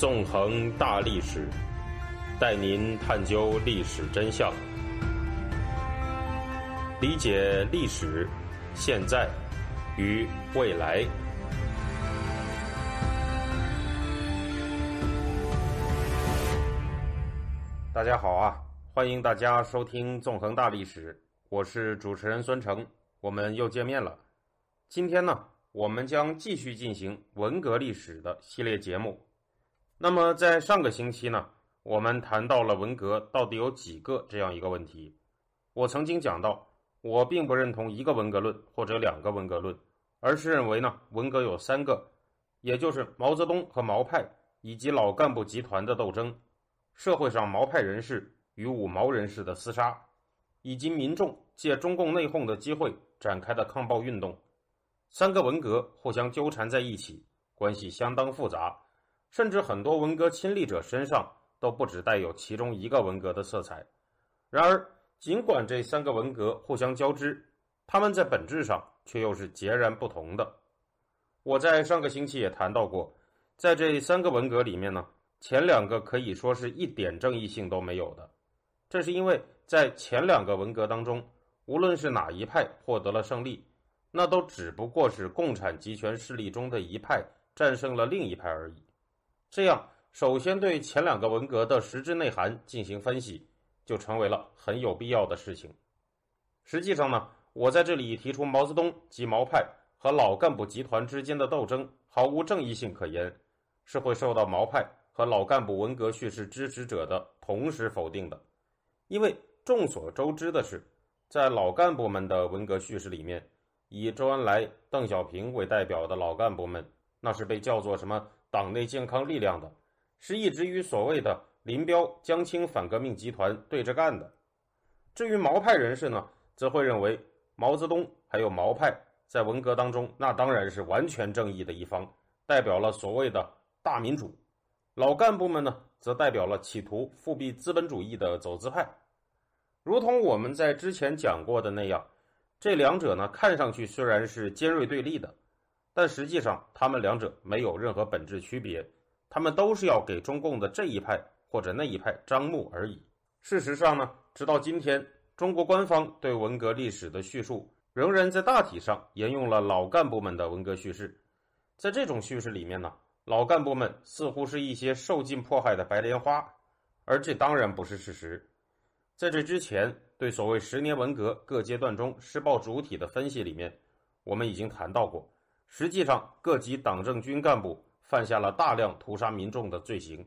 纵横大历史，带您探究历史真相，理解历史、现在与未来。大家好啊，欢迎大家收听《纵横大历史》，我是主持人孙成，我们又见面了。今天呢，我们将继续进行文革历史的系列节目。那么，在上个星期呢，我们谈到了文革到底有几个这样一个问题。我曾经讲到，我并不认同一个文革论或者两个文革论，而是认为呢，文革有三个，也就是毛泽东和毛派以及老干部集团的斗争，社会上毛派人士与五毛人士的厮杀，以及民众借中共内讧的机会展开的抗暴运动。三个文革互相纠缠在一起，关系相当复杂，甚至很多文革亲历者身上都不只带有其中一个文革的色彩。然而，尽管这三个文革互相交织，他们在本质上却又是截然不同的。我在上个星期也谈到过，在这三个文革里面呢，前两个可以说是一点正义性都没有的。这是因为在前两个文革当中，无论是哪一派获得了胜利。那都只不过是共产集权势力中的一派战胜了另一派而已。这样，首先对前两个文革的实质内涵进行分析，就成为了很有必要的事情。实际上呢，我在这里提出毛泽东及毛派和老干部集团之间的斗争毫无正义性可言，是会受到毛派和老干部文革叙事支持者的同时否定的。因为众所周知的是，在老干部们的文革叙事里面。以周恩来、邓小平为代表的老干部们，那是被叫做什么“党内健康力量”的，是一直与所谓的林彪、江青反革命集团对着干的。至于毛派人士呢，则会认为毛泽东还有毛派在文革当中，那当然是完全正义的一方，代表了所谓的大民主。老干部们呢，则代表了企图复辟资本主义的走资派。如同我们在之前讲过的那样。这两者呢，看上去虽然是尖锐对立的，但实际上他们两者没有任何本质区别，他们都是要给中共的这一派或者那一派张目而已。事实上呢，直到今天，中国官方对文革历史的叙述仍然在大体上沿用了老干部们的文革叙事。在这种叙事里面呢，老干部们似乎是一些受尽迫害的白莲花，而这当然不是事实。在这之前。对所谓十年文革各阶段中施暴主体的分析里面，我们已经谈到过，实际上各级党政军干部犯下了大量屠杀民众的罪行。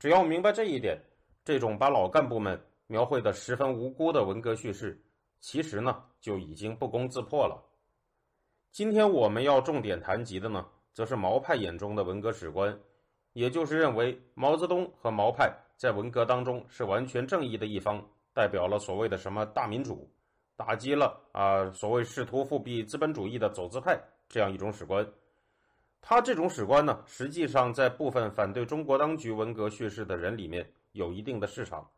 只要明白这一点，这种把老干部们描绘的十分无辜的文革叙事，其实呢就已经不攻自破了。今天我们要重点谈及的呢，则是毛派眼中的文革史观，也就是认为毛泽东和毛派在文革当中是完全正义的一方。代表了所谓的什么大民主，打击了啊所谓试图复辟资本主义的走资派这样一种史观。他这种史观呢，实际上在部分反对中国当局文革叙事的人里面有一定的市场，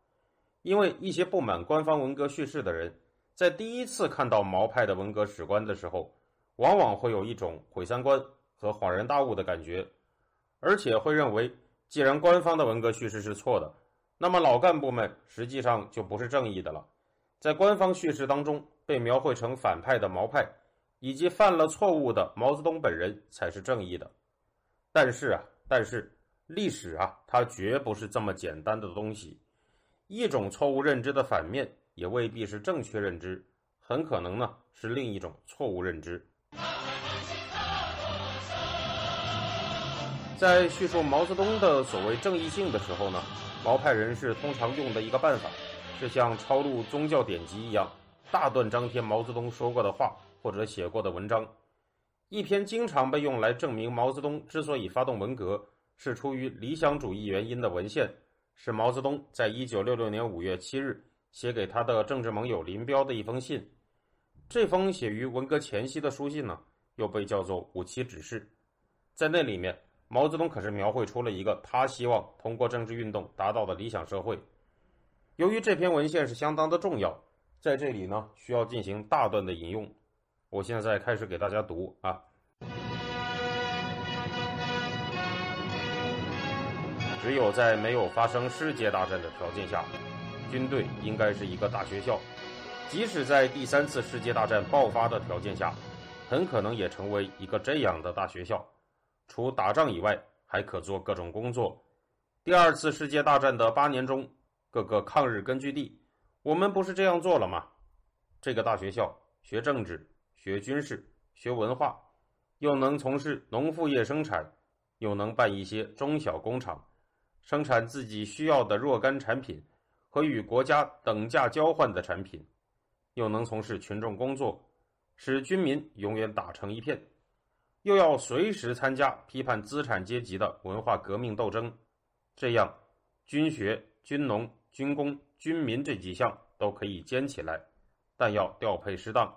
因为一些不满官方文革叙事的人，在第一次看到毛派的文革史观的时候，往往会有一种毁三观和恍然大悟的感觉，而且会认为，既然官方的文革叙事是错的。那么老干部们实际上就不是正义的了，在官方叙事当中被描绘成反派的毛派，以及犯了错误的毛泽东本人才是正义的。但是啊，但是历史啊，它绝不是这么简单的东西。一种错误认知的反面也未必是正确认知，很可能呢是另一种错误认知。在叙述毛泽东的所谓正义性的时候呢？毛派人士通常用的一个办法，是像抄录宗教典籍一样，大段张贴毛泽东说过的话或者写过的文章。一篇经常被用来证明毛泽东之所以发动文革是出于理想主义原因的文献，是毛泽东在一九六六年五月七日写给他的政治盟友林彪的一封信。这封写于文革前夕的书信呢，又被叫做五七指示，在那里面。毛泽东可是描绘出了一个他希望通过政治运动达到的理想社会。由于这篇文献是相当的重要，在这里呢需要进行大段的引用。我现在开始给大家读啊。只有在没有发生世界大战的条件下，军队应该是一个大学校；即使在第三次世界大战爆发的条件下，很可能也成为一个这样的大学校。除打仗以外，还可做各种工作。第二次世界大战的八年中，各个抗日根据地，我们不是这样做了吗？这个大学校学政治、学军事、学文化，又能从事农副业生产，又能办一些中小工厂，生产自己需要的若干产品和与国家等价交换的产品，又能从事群众工作，使军民永远打成一片。又要随时参加批判资产阶级的文化革命斗争，这样，军学、军农、军工、军民这几项都可以兼起来，但要调配适当，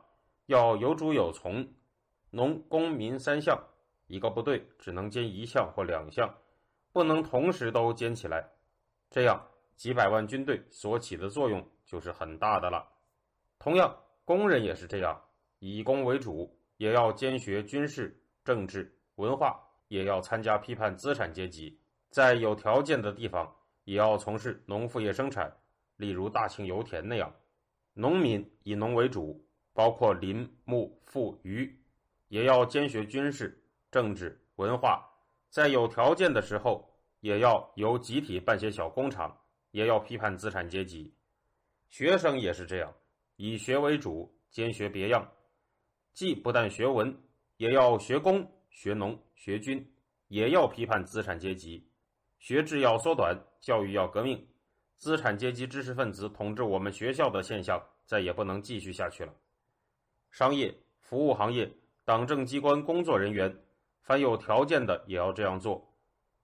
要有主有从。农、工、民三项，一个部队只能兼一项或两项，不能同时都兼起来。这样，几百万军队所起的作用就是很大的了。同样，工人也是这样，以工为主，也要兼学军事。政治文化也要参加批判资产阶级，在有条件的地方也要从事农副业生产，例如大庆油田那样。农民以农为主，包括林木副渔，也要兼学军事、政治文化，在有条件的时候也要由集体办些小工厂，也要批判资产阶级。学生也是这样，以学为主，兼学别样，既不但学文。也要学工、学农、学军，也要批判资产阶级。学制要缩短，教育要革命。资产阶级知识分子统治我们学校的现象再也不能继续下去了。商业、服务行业、党政机关工作人员，凡有条件的也要这样做。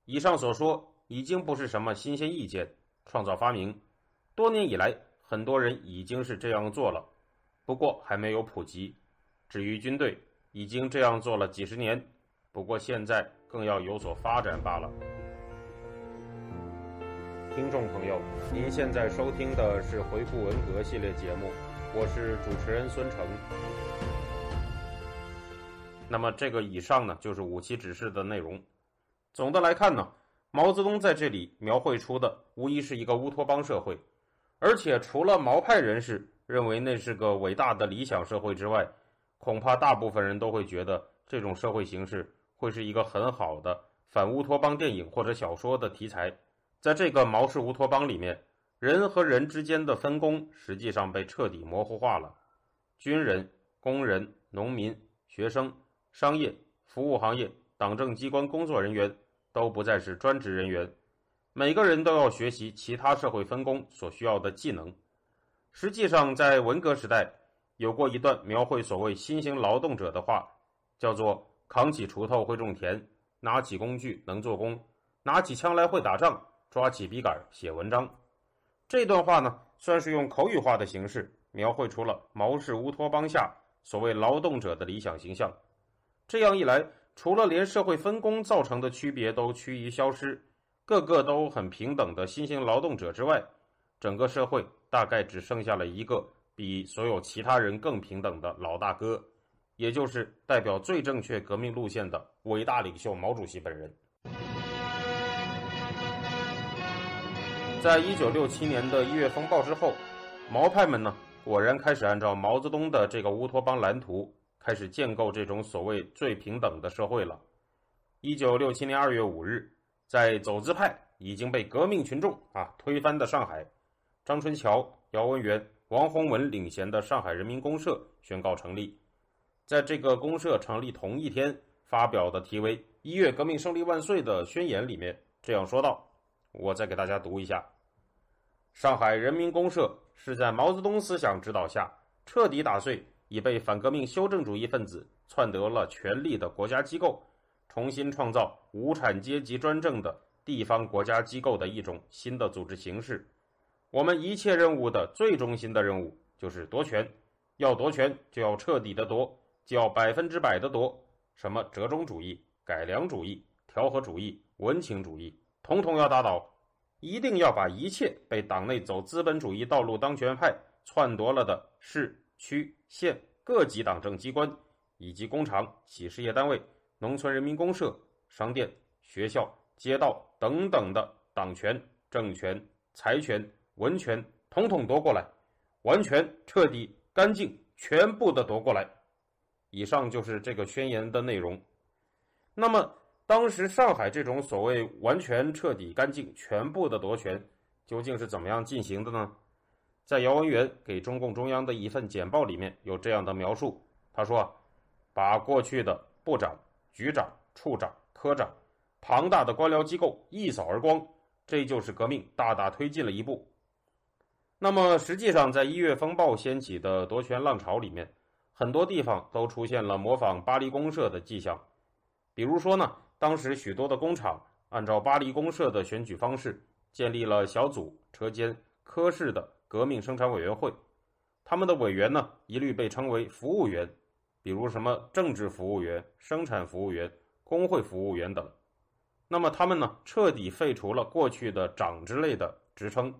以上所说已经不是什么新鲜意见、创造发明，多年以来很多人已经是这样做了，不过还没有普及。至于军队，已经这样做了几十年，不过现在更要有所发展罢了。听众朋友，您现在收听的是回顾文革系列节目，我是主持人孙成。那么这个以上呢，就是五期指示的内容。总的来看呢，毛泽东在这里描绘出的无疑是一个乌托邦社会，而且除了毛派人士认为那是个伟大的理想社会之外，恐怕大部分人都会觉得这种社会形式会是一个很好的反乌托邦电影或者小说的题材。在这个毛氏乌托邦里面，人和人之间的分工实际上被彻底模糊化了。军人、工人、农民、学生、商业、服务行业、党政机关工作人员都不再是专职人员，每个人都要学习其他社会分工所需要的技能。实际上，在文革时代。有过一段描绘所谓新型劳动者的话，叫做“扛起锄头会种田，拿起工具能做工，拿起枪来会打仗，抓起笔杆写文章”。这段话呢，算是用口语化的形式描绘出了毛氏乌托邦下所谓劳动者的理想形象。这样一来，除了连社会分工造成的区别都趋于消失，个个都很平等的新型劳动者之外，整个社会大概只剩下了一个。比所有其他人更平等的老大哥，也就是代表最正确革命路线的伟大领袖毛主席本人。在一九六七年的一月风暴之后，毛派们呢果然开始按照毛泽东的这个乌托邦蓝图，开始建构这种所谓最平等的社会了。一九六七年二月五日，在走资派已经被革命群众啊推翻的上海，张春桥、姚文元。王洪文领衔的上海人民公社宣告成立，在这个公社成立同一天发表的题为“一月革命胜利万岁”的宣言里面这样说道：“我再给大家读一下。上海人民公社是在毛泽东思想指导下，彻底打碎已被反革命修正主义分子篡得了权力的国家机构，重新创造无产阶级专政的地方国家机构的一种新的组织形式。”我们一切任务的最中心的任务就是夺权，要夺权就要彻底的夺，就要百分之百的夺。什么折中主义、改良主义、调和主义、温情主义，统统要打倒。一定要把一切被党内走资本主义道路当权派篡夺了的市区县各级党政机关，以及工厂、企事业单位、农村人民公社、商店、学校、街道等等的党权、政权、财权、文权，统统夺过来，完全、彻底、干净，全部的夺过来。以上就是这个宣言的内容。那么，当时上海这种所谓完全、彻底、干净、全部的夺权，究竟是怎么样进行的呢？在姚文元给中共中央的一份简报里面有这样的描述，他说：“把过去的部长、局长、处长、科长庞大的官僚机构一扫而光，这就是革命大大推进了一步。”那么，实际上在一月风暴掀起的夺权浪潮里面，很多地方都出现了模仿巴黎公社的迹象。比如说呢，当时许多的工厂按照巴黎公社的选举方式，建立了小组、车间、科室的。革命生产委员会，他们的委员呢，一律被称为服务员，比如什么政治服务员、生产服务员、工会服务员等。那么他们呢，彻底废除了过去的长之类的职称，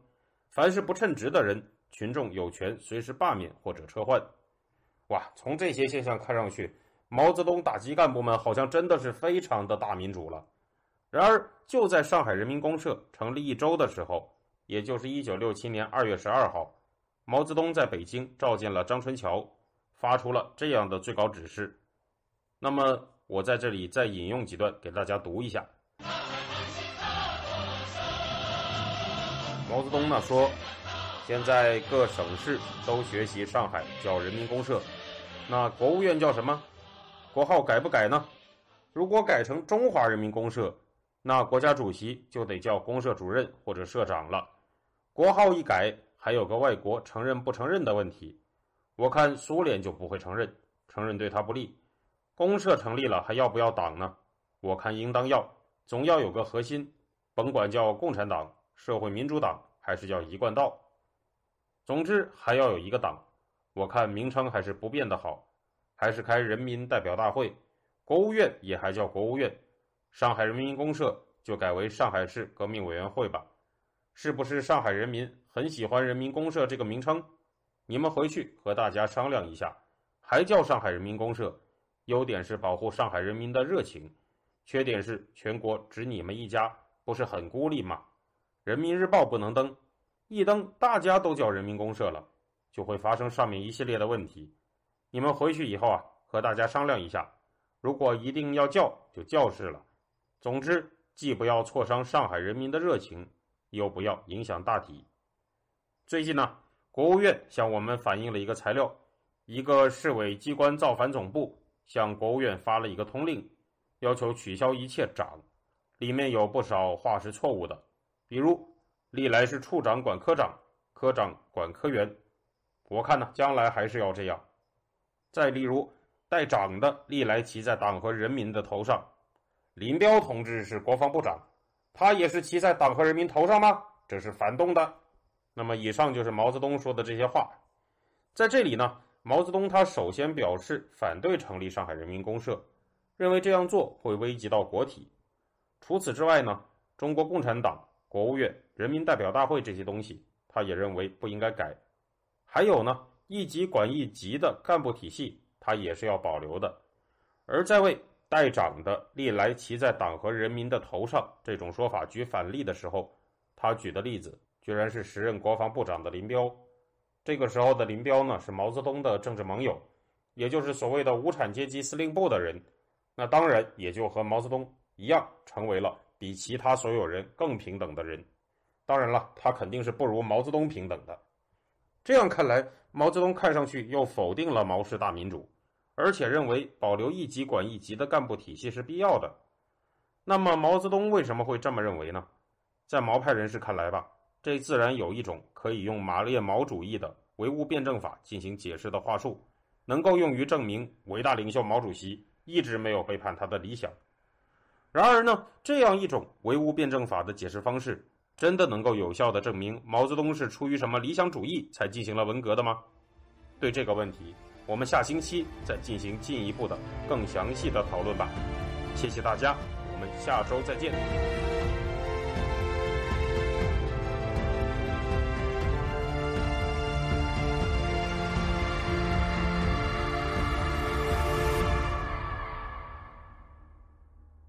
凡是不称职的人，群众有权随时罢免或者撤换。哇，从这些现象看上去，毛泽东打击干部们好像真的是非常的大民主了。然而，就在上海人民公社成立一周的时候。也就是一九六七年二月十二号，毛泽东在北京召见了张春桥，发出了这样的最高指示。那么，我在这里再引用几段给大家读一下。毛泽东呢说：“现在各省市都学习上海叫人民公社，那国务院叫什么？国号改不改呢？如果改成中华人民公社，那国家主席就得叫公社主任或者社长了。”国号一改，还有个外国承认不承认的问题。我看苏联就不会承认，承认对他不利。公社成立了，还要不要党呢？我看应当要，总要有个核心，甭管叫共产党、社会民主党还是叫一贯道，总之还要有一个党。我看名称还是不变的好，还是开人民代表大会，国务院也还叫国务院，上海人民公社就改为上海市革命委员会吧。是不是上海人民很喜欢人民公社这个名称？你们回去和大家商量一下，还叫上海人民公社。优点是保护上海人民的热情，缺点是全国只你们一家，不是很孤立吗？人民日报不能登，一登大家都叫人民公社了，就会发生上面一系列的问题。你们回去以后啊，和大家商量一下，如果一定要叫，就叫是了。总之，既不要挫伤上海人民的热情。又不要影响大体。最近呢，国务院向我们反映了一个材料，一个市委机关造反总部向国务院发了一个通令，要求取消一切长，里面有不少话是错误的，比如历来是处长管科长，科长管科员，我看呢，将来还是要这样。再例如带长的历来骑在党和人民的头上，林彪同志是国防部长。他也是骑在党和人民头上吗？这是反动的。那么，以上就是毛泽东说的这些话。在这里呢，毛泽东他首先表示反对成立上海人民公社，认为这样做会危及到国体。除此之外呢，中国共产党、国务院、人民代表大会这些东西，他也认为不应该改。还有呢，一级管一级的干部体系，他也是要保留的。而在位。代长的历来骑在党和人民的头上，这种说法举反例的时候，他举的例子居然是时任国防部长的林彪。这个时候的林彪呢，是毛泽东的政治盟友，也就是所谓的无产阶级司令部的人。那当然也就和毛泽东一样，成为了比其他所有人更平等的人。当然了，他肯定是不如毛泽东平等的。这样看来，毛泽东看上去又否定了毛氏大民主。而且认为保留一级管一级的干部体系是必要的。那么毛泽东为什么会这么认为呢？在毛派人士看来吧，这自然有一种可以用马列毛主义的唯物辩证法进行解释的话术，能够用于证明伟大领袖毛主席一直没有背叛他的理想。然而呢，这样一种唯物辩证法的解释方式，真的能够有效的证明毛泽东是出于什么理想主义才进行了文革的吗？对这个问题。我们下星期再进行进一步的、更详细的讨论吧。谢谢大家，我们下周再见。